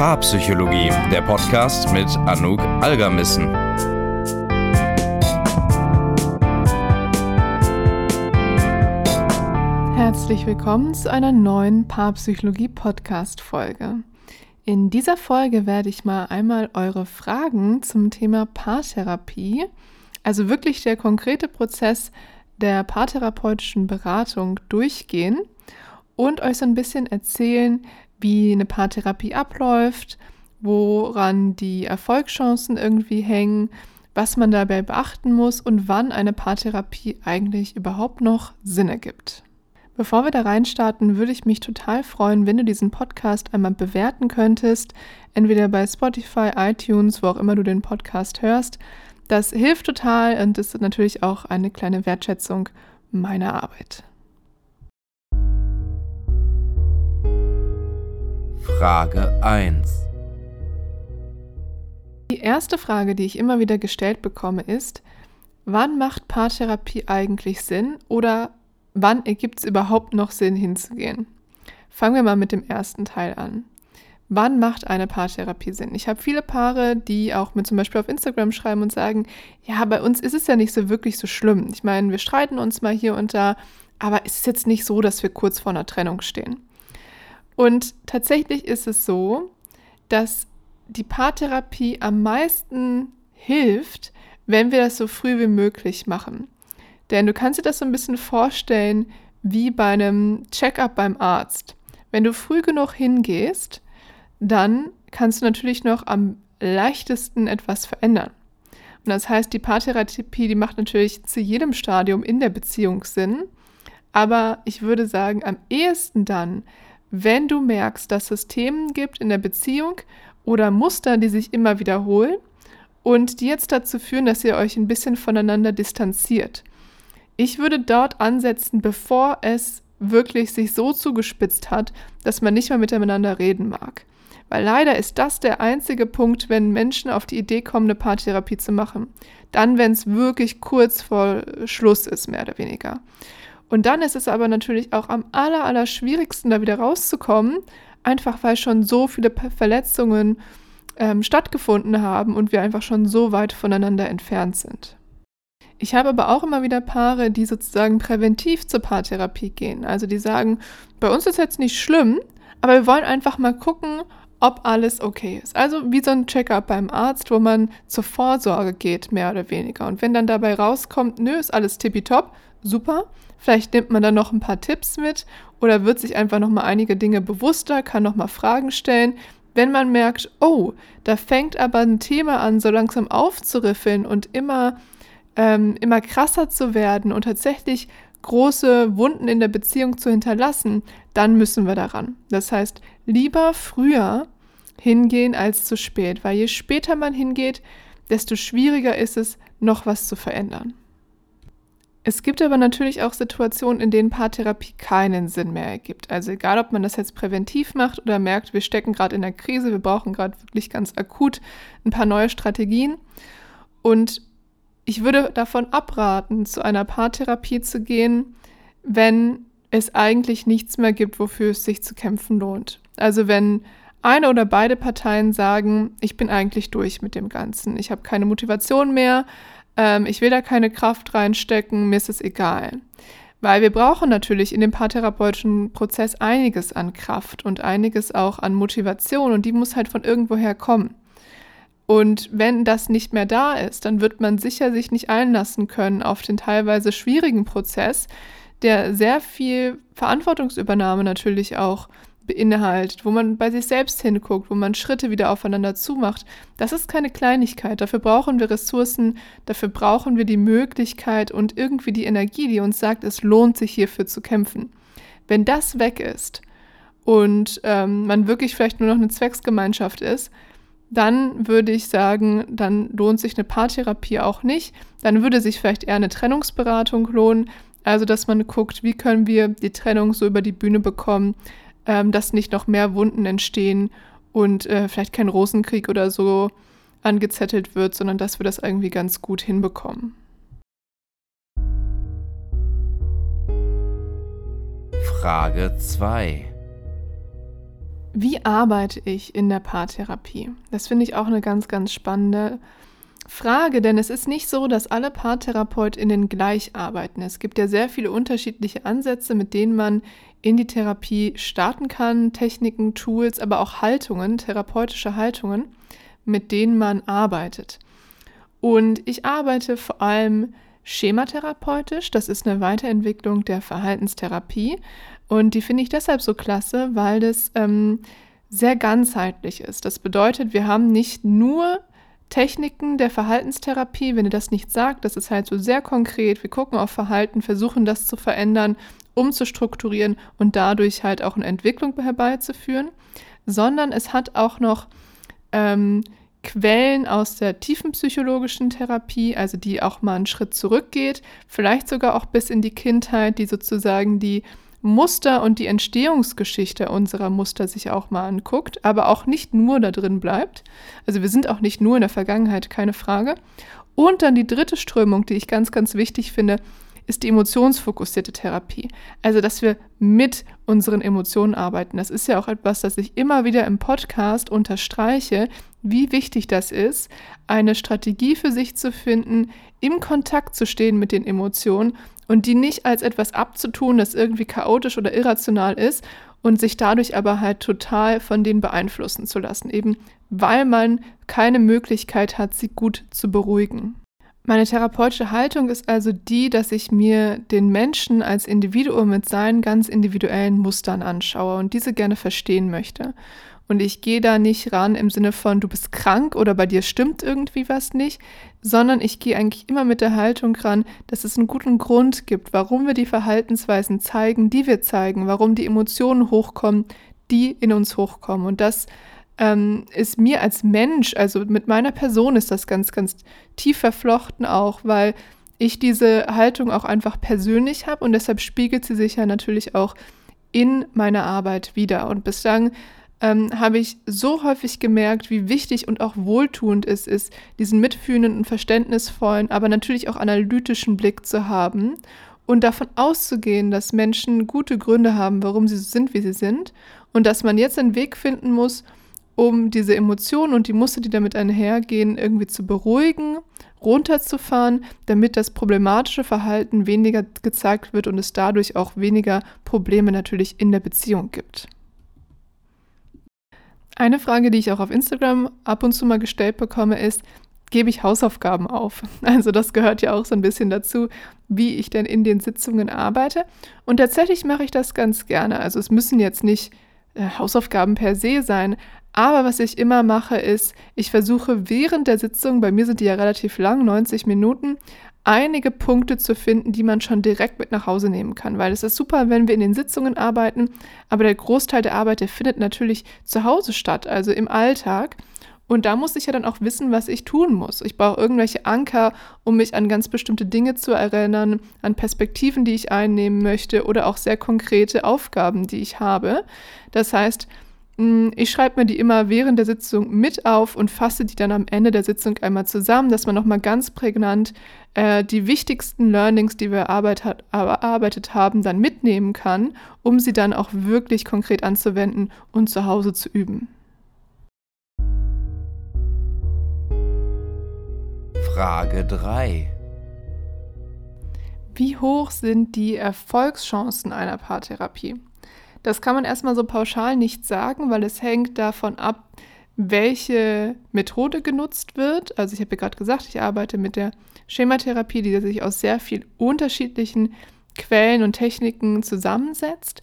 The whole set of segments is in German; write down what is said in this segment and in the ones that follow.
Paarpsychologie, der Podcast mit Anouk Algermissen. Herzlich willkommen zu einer neuen Paarpsychologie-Podcast-Folge. In dieser Folge werde ich mal einmal eure Fragen zum Thema Paartherapie, also wirklich der konkrete Prozess der paartherapeutischen Beratung durchgehen und euch so ein bisschen erzählen, wie eine Paartherapie abläuft, woran die Erfolgschancen irgendwie hängen, was man dabei beachten muss und wann eine Paartherapie eigentlich überhaupt noch Sinn ergibt. Bevor wir da reinstarten, würde ich mich total freuen, wenn du diesen Podcast einmal bewerten könntest, entweder bei Spotify, iTunes, wo auch immer du den Podcast hörst. Das hilft total und ist natürlich auch eine kleine Wertschätzung meiner Arbeit. Frage 1. Die erste Frage, die ich immer wieder gestellt bekomme, ist, wann macht Paartherapie eigentlich Sinn oder wann ergibt es überhaupt noch Sinn hinzugehen? Fangen wir mal mit dem ersten Teil an. Wann macht eine Paartherapie Sinn? Ich habe viele Paare, die auch mir zum Beispiel auf Instagram schreiben und sagen, ja, bei uns ist es ja nicht so wirklich so schlimm. Ich meine, wir streiten uns mal hier und da, aber es ist jetzt nicht so, dass wir kurz vor einer Trennung stehen. Und tatsächlich ist es so, dass die Paartherapie am meisten hilft, wenn wir das so früh wie möglich machen. Denn du kannst dir das so ein bisschen vorstellen wie bei einem Checkup beim Arzt. Wenn du früh genug hingehst, dann kannst du natürlich noch am leichtesten etwas verändern. Und das heißt, die Paartherapie, die macht natürlich zu jedem Stadium in der Beziehung Sinn. Aber ich würde sagen, am ehesten dann, wenn du merkst, dass es Themen gibt in der Beziehung oder Muster, die sich immer wiederholen und die jetzt dazu führen, dass ihr euch ein bisschen voneinander distanziert. Ich würde dort ansetzen, bevor es wirklich sich so zugespitzt hat, dass man nicht mehr miteinander reden mag. Weil leider ist das der einzige Punkt, wenn Menschen auf die Idee kommen, eine Paartherapie zu machen. Dann, wenn es wirklich kurz vor Schluss ist, mehr oder weniger. Und dann ist es aber natürlich auch am aller, aller schwierigsten, da wieder rauszukommen, einfach weil schon so viele Verletzungen ähm, stattgefunden haben und wir einfach schon so weit voneinander entfernt sind. Ich habe aber auch immer wieder Paare, die sozusagen präventiv zur Paartherapie gehen. Also die sagen, bei uns ist jetzt nicht schlimm, aber wir wollen einfach mal gucken, ob alles okay ist. Also wie so ein Checkup beim Arzt, wo man zur Vorsorge geht, mehr oder weniger. Und wenn dann dabei rauskommt, nö, ist alles tippitopp, super, Vielleicht nimmt man dann noch ein paar Tipps mit oder wird sich einfach noch mal einige Dinge bewusster, kann noch mal Fragen stellen. Wenn man merkt, oh, da fängt aber ein Thema an, so langsam aufzuriffeln und immer, ähm, immer krasser zu werden und tatsächlich große Wunden in der Beziehung zu hinterlassen, dann müssen wir daran. Das heißt, lieber früher hingehen als zu spät, weil je später man hingeht, desto schwieriger ist es, noch was zu verändern. Es gibt aber natürlich auch Situationen, in denen Paartherapie keinen Sinn mehr ergibt. Also egal, ob man das jetzt präventiv macht oder merkt, wir stecken gerade in der Krise, wir brauchen gerade wirklich ganz akut ein paar neue Strategien. Und ich würde davon abraten, zu einer Paartherapie zu gehen, wenn es eigentlich nichts mehr gibt, wofür es sich zu kämpfen lohnt. Also wenn eine oder beide Parteien sagen, ich bin eigentlich durch mit dem Ganzen, ich habe keine Motivation mehr, ähm, ich will da keine Kraft reinstecken, mir ist es egal. Weil wir brauchen natürlich in dem paartherapeutischen Prozess einiges an Kraft und einiges auch an Motivation und die muss halt von irgendwoher kommen. Und wenn das nicht mehr da ist, dann wird man sicher sich nicht einlassen können auf den teilweise schwierigen Prozess, der sehr viel Verantwortungsübernahme natürlich auch beinhaltet, wo man bei sich selbst hinguckt, wo man Schritte wieder aufeinander zumacht. Das ist keine Kleinigkeit. Dafür brauchen wir Ressourcen, dafür brauchen wir die Möglichkeit und irgendwie die Energie, die uns sagt, es lohnt sich hierfür zu kämpfen. Wenn das weg ist und ähm, man wirklich vielleicht nur noch eine Zwecksgemeinschaft ist, dann würde ich sagen, dann lohnt sich eine Paartherapie auch nicht. Dann würde sich vielleicht eher eine Trennungsberatung lohnen. Also, dass man guckt, wie können wir die Trennung so über die Bühne bekommen, ähm, dass nicht noch mehr Wunden entstehen und äh, vielleicht kein Rosenkrieg oder so angezettelt wird, sondern dass wir das irgendwie ganz gut hinbekommen. Frage 2. Wie arbeite ich in der Paartherapie? Das finde ich auch eine ganz, ganz spannende Frage, denn es ist nicht so, dass alle PaartherapeutInnen gleich arbeiten. Es gibt ja sehr viele unterschiedliche Ansätze, mit denen man in die Therapie starten kann, Techniken, Tools, aber auch Haltungen, therapeutische Haltungen, mit denen man arbeitet. Und ich arbeite vor allem schematherapeutisch, das ist eine Weiterentwicklung der Verhaltenstherapie und die finde ich deshalb so klasse, weil das ähm, sehr ganzheitlich ist. Das bedeutet, wir haben nicht nur Techniken der Verhaltenstherapie, wenn ihr das nicht sagt, das ist halt so sehr konkret. Wir gucken auf Verhalten, versuchen das zu verändern, umzustrukturieren und dadurch halt auch eine Entwicklung herbeizuführen, sondern es hat auch noch ähm, Quellen aus der tiefenpsychologischen Therapie, also die auch mal einen Schritt zurückgeht, vielleicht sogar auch bis in die Kindheit, die sozusagen die Muster und die Entstehungsgeschichte unserer Muster sich auch mal anguckt, aber auch nicht nur da drin bleibt. Also wir sind auch nicht nur in der Vergangenheit, keine Frage. Und dann die dritte Strömung, die ich ganz, ganz wichtig finde, ist die emotionsfokussierte Therapie. Also, dass wir mit unseren Emotionen arbeiten. Das ist ja auch etwas, das ich immer wieder im Podcast unterstreiche, wie wichtig das ist, eine Strategie für sich zu finden, im Kontakt zu stehen mit den Emotionen und die nicht als etwas abzutun, das irgendwie chaotisch oder irrational ist und sich dadurch aber halt total von denen beeinflussen zu lassen, eben weil man keine Möglichkeit hat, sie gut zu beruhigen. Meine therapeutische Haltung ist also die, dass ich mir den Menschen als Individuum mit seinen ganz individuellen Mustern anschaue und diese gerne verstehen möchte. Und ich gehe da nicht ran im Sinne von, du bist krank oder bei dir stimmt irgendwie was nicht, sondern ich gehe eigentlich immer mit der Haltung ran, dass es einen guten Grund gibt, warum wir die Verhaltensweisen zeigen, die wir zeigen, warum die Emotionen hochkommen, die in uns hochkommen. Und das ähm, ist mir als Mensch, also mit meiner Person ist das ganz, ganz tief verflochten auch, weil ich diese Haltung auch einfach persönlich habe und deshalb spiegelt sie sich ja natürlich auch in meiner Arbeit wieder. Und bislang ähm, habe ich so häufig gemerkt, wie wichtig und auch wohltuend es ist, diesen mitfühlenden und verständnisvollen, aber natürlich auch analytischen Blick zu haben und davon auszugehen, dass Menschen gute Gründe haben, warum sie so sind, wie sie sind und dass man jetzt einen Weg finden muss, um diese Emotionen und die Muster, die damit einhergehen, irgendwie zu beruhigen, runterzufahren, damit das problematische Verhalten weniger gezeigt wird und es dadurch auch weniger Probleme natürlich in der Beziehung gibt. Eine Frage, die ich auch auf Instagram ab und zu mal gestellt bekomme, ist, gebe ich Hausaufgaben auf? Also das gehört ja auch so ein bisschen dazu, wie ich denn in den Sitzungen arbeite. Und tatsächlich mache ich das ganz gerne. Also es müssen jetzt nicht äh, Hausaufgaben per se sein, aber was ich immer mache, ist, ich versuche während der Sitzung, bei mir sind die ja relativ lang, 90 Minuten, einige Punkte zu finden, die man schon direkt mit nach Hause nehmen kann. Weil es ist super, wenn wir in den Sitzungen arbeiten, aber der Großteil der Arbeit, der findet natürlich zu Hause statt, also im Alltag. Und da muss ich ja dann auch wissen, was ich tun muss. Ich brauche irgendwelche Anker, um mich an ganz bestimmte Dinge zu erinnern, an Perspektiven, die ich einnehmen möchte oder auch sehr konkrete Aufgaben, die ich habe. Das heißt, ich schreibe mir die immer während der Sitzung mit auf und fasse die dann am Ende der Sitzung einmal zusammen, dass man nochmal ganz prägnant äh, die wichtigsten Learnings, die wir erarbeitet, erarbeitet haben, dann mitnehmen kann, um sie dann auch wirklich konkret anzuwenden und zu Hause zu üben. Frage 3. Wie hoch sind die Erfolgschancen einer Paartherapie? Das kann man erstmal so pauschal nicht sagen, weil es hängt davon ab, welche Methode genutzt wird. Also ich habe ja gerade gesagt, ich arbeite mit der Schematherapie, die sich aus sehr vielen unterschiedlichen Quellen und Techniken zusammensetzt.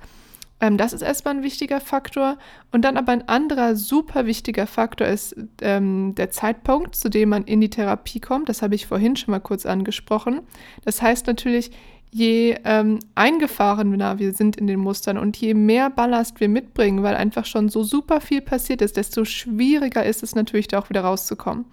Ähm, das ist erstmal ein wichtiger Faktor. Und dann aber ein anderer super wichtiger Faktor ist ähm, der Zeitpunkt, zu dem man in die Therapie kommt. Das habe ich vorhin schon mal kurz angesprochen. Das heißt natürlich, je ähm, eingefahrener wir sind in den Mustern und je mehr Ballast wir mitbringen, weil einfach schon so super viel passiert ist, desto schwieriger ist es natürlich da auch wieder rauszukommen.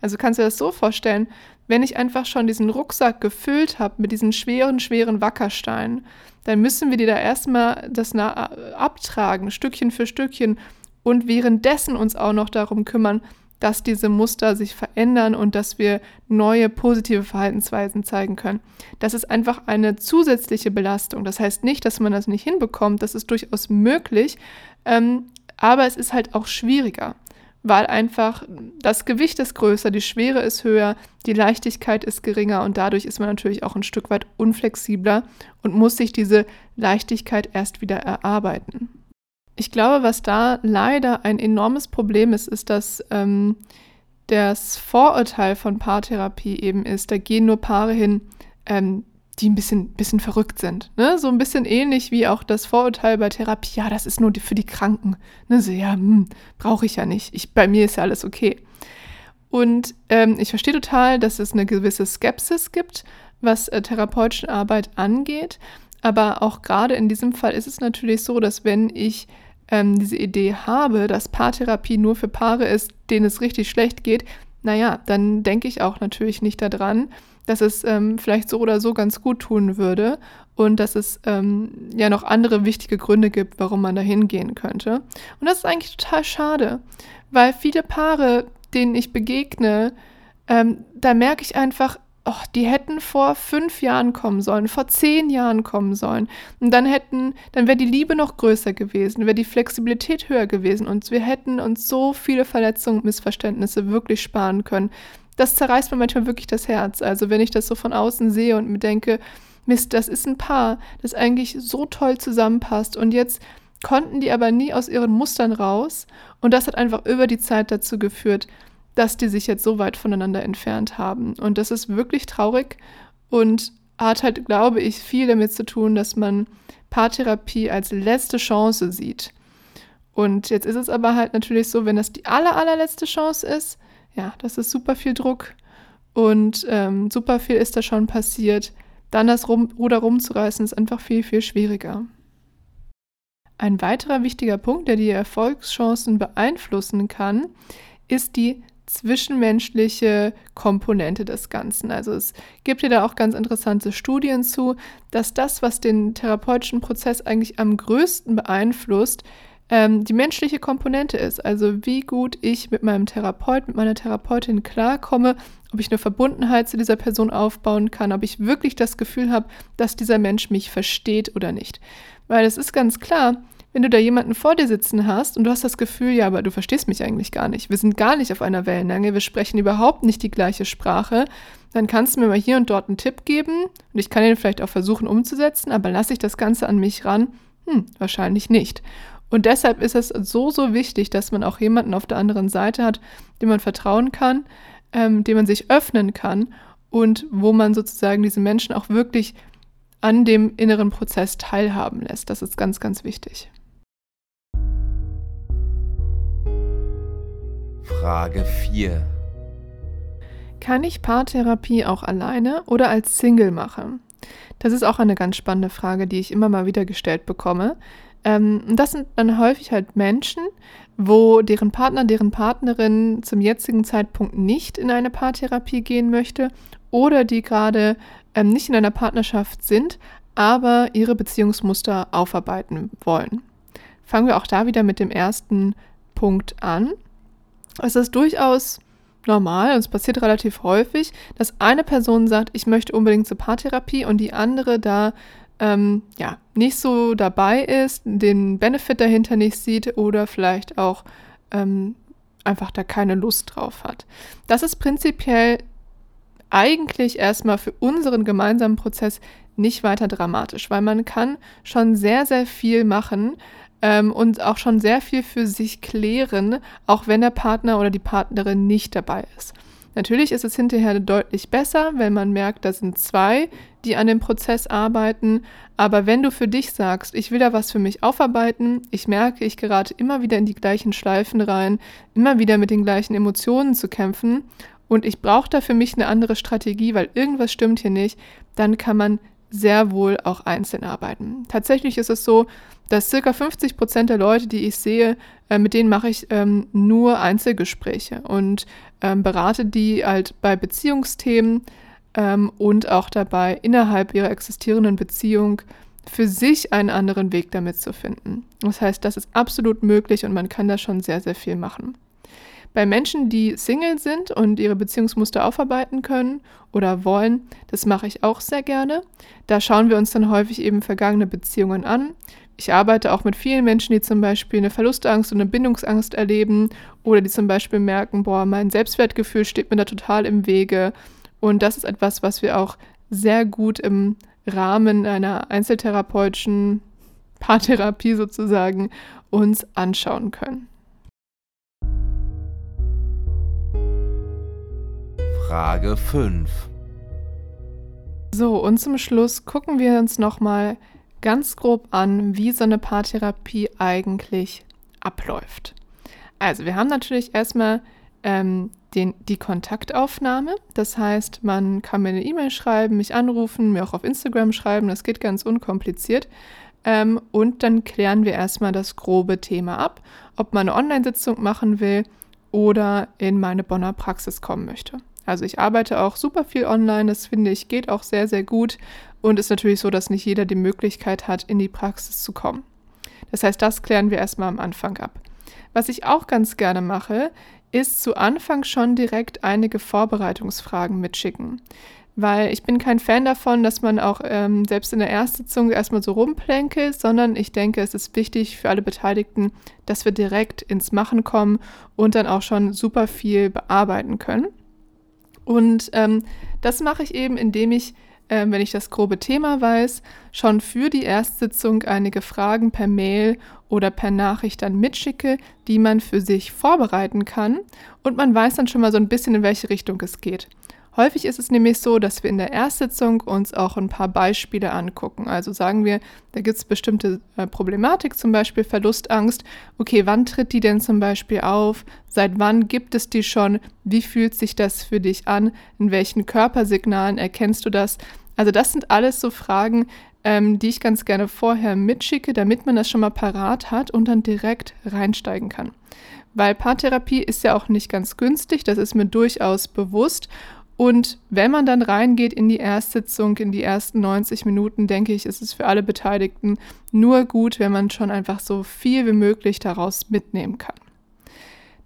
Also kannst du dir das so vorstellen, wenn ich einfach schon diesen Rucksack gefüllt habe mit diesen schweren, schweren Wackersteinen, dann müssen wir die da erstmal das abtragen, Stückchen für Stückchen und währenddessen uns auch noch darum kümmern, dass diese Muster sich verändern und dass wir neue positive Verhaltensweisen zeigen können. Das ist einfach eine zusätzliche Belastung. Das heißt nicht, dass man das nicht hinbekommt, das ist durchaus möglich. Ähm, Aber es ist halt auch schwieriger, weil einfach das Gewicht ist größer, die Schwere ist höher, die Leichtigkeit ist geringer und dadurch ist man natürlich auch ein Stück weit unflexibler und muss sich diese Leichtigkeit erst wieder erarbeiten. Ich glaube, was da leider ein enormes Problem ist, ist, dass ähm, das Vorurteil von Paartherapie eben ist, da gehen nur Paare hin, ähm, die ein bisschen, bisschen verrückt sind. Ne? So ein bisschen ähnlich wie auch das Vorurteil bei Therapie, ja, das ist nur für die Kranken. Ne? So, ja, hm, brauche ich ja nicht. Ich, bei mir ist ja alles okay. Und ähm, ich verstehe total, dass es eine gewisse Skepsis gibt, was äh, therapeutische Arbeit angeht. Aber auch gerade in diesem Fall ist es natürlich so, dass wenn ich ähm, diese Idee habe, dass Paartherapie nur für Paare ist, denen es richtig schlecht geht, naja, dann denke ich auch natürlich nicht daran, dass es ähm, vielleicht so oder so ganz gut tun würde und dass es ähm, ja noch andere wichtige Gründe gibt, warum man da hingehen könnte. Und das ist eigentlich total schade, weil viele Paare, denen ich begegne, ähm, da merke ich einfach, oh, die hätten vor fünf Jahren kommen sollen, vor zehn Jahren kommen sollen. Und dann hätten, dann wäre die Liebe noch größer gewesen, wäre die Flexibilität höher gewesen und wir hätten uns so viele Verletzungen und Missverständnisse wirklich sparen können. Das zerreißt mir manchmal wirklich das Herz. Also wenn ich das so von außen sehe und mir denke, Mist, das ist ein Paar, das eigentlich so toll zusammenpasst und jetzt konnten die aber nie aus ihren Mustern raus und das hat einfach über die Zeit dazu geführt, dass die sich jetzt so weit voneinander entfernt haben. Und das ist wirklich traurig und hat halt, glaube ich, viel damit zu tun, dass man Paartherapie als letzte Chance sieht. Und jetzt ist es aber halt natürlich so, wenn das die aller, allerletzte Chance ist, ja, das ist super viel Druck und ähm, super viel ist da schon passiert. Dann das rum, Ruder rumzureißen, ist einfach viel, viel schwieriger. Ein weiterer wichtiger Punkt, der die Erfolgschancen beeinflussen kann, ist die zwischenmenschliche Komponente des Ganzen. Also es gibt hier da auch ganz interessante Studien zu, dass das, was den therapeutischen Prozess eigentlich am größten beeinflusst, ähm, die menschliche Komponente ist. Also wie gut ich mit meinem Therapeut, mit meiner Therapeutin klarkomme, ob ich eine Verbundenheit zu dieser Person aufbauen kann, ob ich wirklich das Gefühl habe, dass dieser Mensch mich versteht oder nicht. Weil es ist ganz klar, wenn du da jemanden vor dir sitzen hast und du hast das Gefühl, ja, aber du verstehst mich eigentlich gar nicht, wir sind gar nicht auf einer Wellenlänge, wir sprechen überhaupt nicht die gleiche Sprache, dann kannst du mir mal hier und dort einen Tipp geben und ich kann ihn vielleicht auch versuchen umzusetzen, aber lasse ich das Ganze an mich ran? Hm, wahrscheinlich nicht. Und deshalb ist es so, so wichtig, dass man auch jemanden auf der anderen Seite hat, dem man vertrauen kann, ähm, dem man sich öffnen kann und wo man sozusagen diese Menschen auch wirklich an dem inneren Prozess teilhaben lässt. Das ist ganz, ganz wichtig. Frage 4. Kann ich Paartherapie auch alleine oder als Single machen? Das ist auch eine ganz spannende Frage, die ich immer mal wieder gestellt bekomme. Ähm, das sind dann häufig halt Menschen, wo deren Partner, deren Partnerin zum jetzigen Zeitpunkt nicht in eine Paartherapie gehen möchte oder die gerade ähm, nicht in einer Partnerschaft sind, aber ihre Beziehungsmuster aufarbeiten wollen. Fangen wir auch da wieder mit dem ersten Punkt an. Es ist durchaus normal und es passiert relativ häufig, dass eine Person sagt, ich möchte unbedingt zur Paartherapie und die andere da ähm, ja, nicht so dabei ist, den Benefit dahinter nicht sieht oder vielleicht auch ähm, einfach da keine Lust drauf hat. Das ist prinzipiell eigentlich erstmal für unseren gemeinsamen Prozess nicht weiter dramatisch, weil man kann schon sehr, sehr viel machen, ähm, und auch schon sehr viel für sich klären, auch wenn der Partner oder die Partnerin nicht dabei ist. Natürlich ist es hinterher deutlich besser, wenn man merkt, da sind zwei, die an dem Prozess arbeiten. Aber wenn du für dich sagst, ich will da was für mich aufarbeiten, ich merke, ich gerate immer wieder in die gleichen Schleifen rein, immer wieder mit den gleichen Emotionen zu kämpfen und ich brauche da für mich eine andere Strategie, weil irgendwas stimmt hier nicht, dann kann man sehr wohl auch einzeln arbeiten. Tatsächlich ist es so, dass circa 50 Prozent der Leute, die ich sehe, äh, mit denen mache ich ähm, nur Einzelgespräche und ähm, berate die halt bei Beziehungsthemen ähm, und auch dabei, innerhalb ihrer existierenden Beziehung für sich einen anderen Weg damit zu finden. Das heißt, das ist absolut möglich und man kann da schon sehr, sehr viel machen. Bei Menschen, die Single sind und ihre Beziehungsmuster aufarbeiten können oder wollen, das mache ich auch sehr gerne. Da schauen wir uns dann häufig eben vergangene Beziehungen an. Ich arbeite auch mit vielen Menschen, die zum Beispiel eine Verlustangst und eine Bindungsangst erleben oder die zum Beispiel merken, boah, mein Selbstwertgefühl steht mir da total im Wege. Und das ist etwas, was wir auch sehr gut im Rahmen einer einzeltherapeutischen Paartherapie sozusagen uns anschauen können. Frage 5. So, und zum Schluss gucken wir uns nochmal ganz grob an, wie so eine Paartherapie eigentlich abläuft. Also, wir haben natürlich erstmal ähm, den, die Kontaktaufnahme. Das heißt, man kann mir eine E-Mail schreiben, mich anrufen, mir auch auf Instagram schreiben. Das geht ganz unkompliziert. Ähm, und dann klären wir erstmal das grobe Thema ab, ob man eine Online-Sitzung machen will oder in meine Bonner Praxis kommen möchte. Also ich arbeite auch super viel online, das finde ich geht auch sehr, sehr gut und ist natürlich so, dass nicht jeder die Möglichkeit hat, in die Praxis zu kommen. Das heißt, das klären wir erstmal am Anfang ab. Was ich auch ganz gerne mache, ist zu Anfang schon direkt einige Vorbereitungsfragen mitschicken. Weil ich bin kein Fan davon, dass man auch ähm, selbst in der Erstsitzung erstmal so rumplänkelt, sondern ich denke, es ist wichtig für alle Beteiligten, dass wir direkt ins Machen kommen und dann auch schon super viel bearbeiten können. Und ähm, das mache ich eben, indem ich, äh, wenn ich das grobe Thema weiß, schon für die Erstsitzung einige Fragen per Mail oder per Nachricht dann mitschicke, die man für sich vorbereiten kann. Und man weiß dann schon mal so ein bisschen, in welche Richtung es geht. Häufig ist es nämlich so, dass wir in der Erstsitzung uns auch ein paar Beispiele angucken. Also sagen wir, da gibt es bestimmte äh, Problematik, zum Beispiel Verlustangst. Okay, wann tritt die denn zum Beispiel auf? Seit wann gibt es die schon? Wie fühlt sich das für dich an? In welchen Körpersignalen erkennst du das? Also das sind alles so Fragen, ähm, die ich ganz gerne vorher mitschicke, damit man das schon mal parat hat und dann direkt reinsteigen kann. Weil Paartherapie ist ja auch nicht ganz günstig, das ist mir durchaus bewusst. Und wenn man dann reingeht in die Erstsitzung, in die ersten 90 Minuten, denke ich, ist es für alle Beteiligten nur gut, wenn man schon einfach so viel wie möglich daraus mitnehmen kann.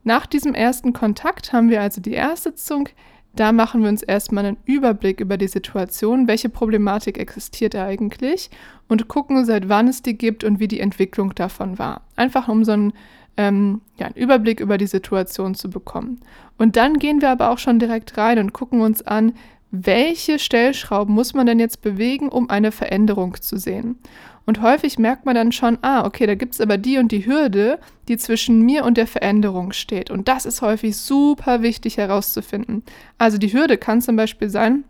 Nach diesem ersten Kontakt haben wir also die Erstsitzung. Da machen wir uns erstmal einen Überblick über die Situation, welche Problematik existiert eigentlich und gucken, seit wann es die gibt und wie die Entwicklung davon war. Einfach um so einen ähm, ja, einen Überblick über die Situation zu bekommen. Und dann gehen wir aber auch schon direkt rein und gucken uns an, welche Stellschrauben muss man denn jetzt bewegen, um eine Veränderung zu sehen. Und häufig merkt man dann schon, ah, okay, da gibt es aber die und die Hürde, die zwischen mir und der Veränderung steht. Und das ist häufig super wichtig herauszufinden. Also die Hürde kann zum Beispiel sein,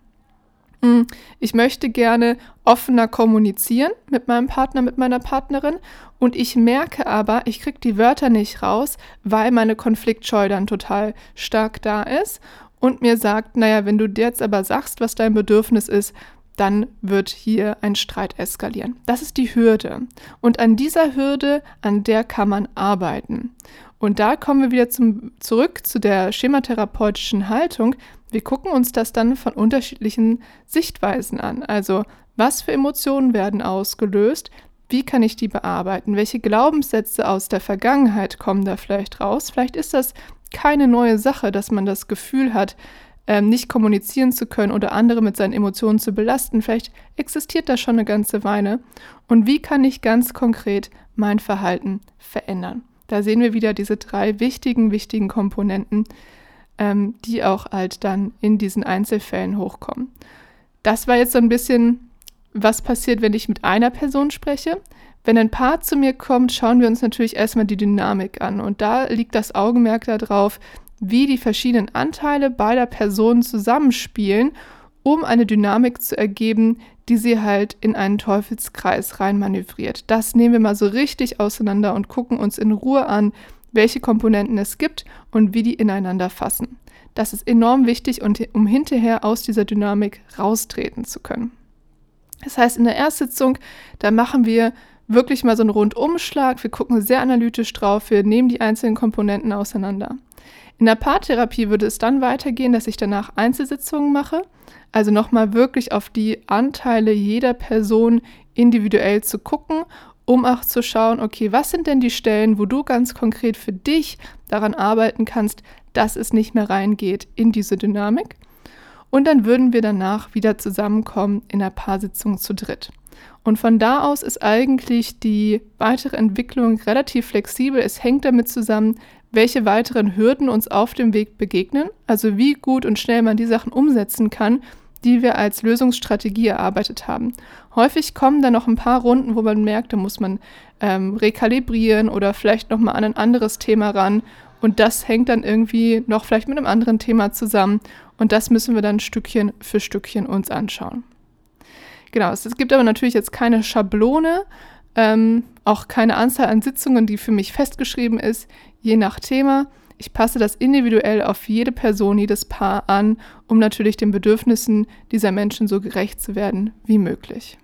ich möchte gerne offener kommunizieren mit meinem Partner, mit meiner Partnerin und ich merke aber, ich kriege die Wörter nicht raus, weil meine Konfliktscheu dann total stark da ist und mir sagt, naja, wenn du jetzt aber sagst, was dein Bedürfnis ist, dann wird hier ein Streit eskalieren. Das ist die Hürde. Und an dieser Hürde, an der kann man arbeiten. Und da kommen wir wieder zum, zurück zu der schematherapeutischen Haltung. Wir gucken uns das dann von unterschiedlichen Sichtweisen an. Also, was für Emotionen werden ausgelöst? Wie kann ich die bearbeiten? Welche Glaubenssätze aus der Vergangenheit kommen da vielleicht raus? Vielleicht ist das keine neue Sache, dass man das Gefühl hat, ähm, nicht kommunizieren zu können oder andere mit seinen Emotionen zu belasten. Vielleicht existiert das schon eine ganze Weile. Und wie kann ich ganz konkret mein Verhalten verändern? Da sehen wir wieder diese drei wichtigen, wichtigen Komponenten, ähm, die auch halt dann in diesen Einzelfällen hochkommen. Das war jetzt so ein bisschen, was passiert, wenn ich mit einer Person spreche. Wenn ein Paar zu mir kommt, schauen wir uns natürlich erstmal die Dynamik an. Und da liegt das Augenmerk darauf, wie die verschiedenen Anteile beider Personen zusammenspielen, um eine Dynamik zu ergeben, die sie halt in einen Teufelskreis reinmanövriert. Das nehmen wir mal so richtig auseinander und gucken uns in Ruhe an, welche Komponenten es gibt und wie die ineinander fassen. Das ist enorm wichtig, um hinterher aus dieser Dynamik raustreten zu können. Das heißt, in der Erstsitzung, da machen wir wirklich mal so einen Rundumschlag. Wir gucken sehr analytisch drauf, wir nehmen die einzelnen Komponenten auseinander. In der Paartherapie würde es dann weitergehen, dass ich danach Einzelsitzungen mache, also nochmal wirklich auf die Anteile jeder Person individuell zu gucken, um auch zu schauen, okay, was sind denn die Stellen, wo du ganz konkret für dich daran arbeiten kannst, dass es nicht mehr reingeht in diese Dynamik. Und dann würden wir danach wieder zusammenkommen in der Paarsitzung zu dritt. Und von da aus ist eigentlich die weitere Entwicklung relativ flexibel. Es hängt damit zusammen, welche weiteren Hürden uns auf dem Weg begegnen, also wie gut und schnell man die Sachen umsetzen kann, die wir als Lösungsstrategie erarbeitet haben. Häufig kommen dann noch ein paar Runden, wo man merkt, da muss man ähm, rekalibrieren oder vielleicht nochmal an ein anderes Thema ran. Und das hängt dann irgendwie noch vielleicht mit einem anderen Thema zusammen. Und das müssen wir dann Stückchen für Stückchen uns anschauen. Genau, es gibt aber natürlich jetzt keine Schablone, ähm, auch keine Anzahl an Sitzungen, die für mich festgeschrieben ist, je nach Thema. Ich passe das individuell auf jede Person, jedes Paar an, um natürlich den Bedürfnissen dieser Menschen so gerecht zu werden wie möglich.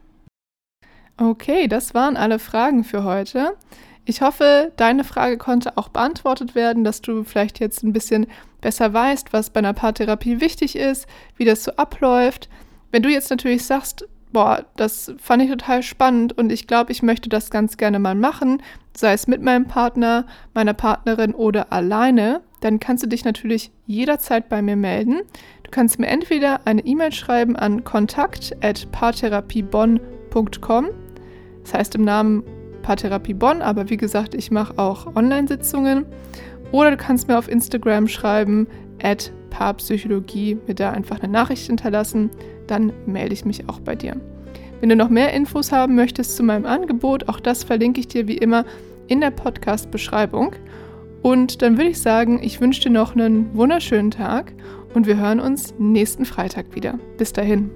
Okay, das waren alle Fragen für heute. Ich hoffe, deine Frage konnte auch beantwortet werden, dass du vielleicht jetzt ein bisschen besser weißt, was bei einer Paartherapie wichtig ist, wie das so abläuft. Wenn du jetzt natürlich sagst, boah, das fand ich total spannend und ich glaube, ich möchte das ganz gerne mal machen, sei es mit meinem Partner, meiner Partnerin oder alleine, dann kannst du dich natürlich jederzeit bei mir melden. Du kannst mir entweder eine E-Mail schreiben an kontakt@paartherapiebonn.com. Das heißt im Namen Paartherapie Bonn, aber wie gesagt, ich mache auch Online-Sitzungen. Oder du kannst mir auf Instagram schreiben, at Paarpsychologie, mir da einfach eine Nachricht hinterlassen dann melde ich mich auch bei dir. Wenn du noch mehr Infos haben möchtest zu meinem Angebot, auch das verlinke ich dir wie immer in der Podcast-Beschreibung. Und dann würde ich sagen, ich wünsche dir noch einen wunderschönen Tag und wir hören uns nächsten Freitag wieder. Bis dahin.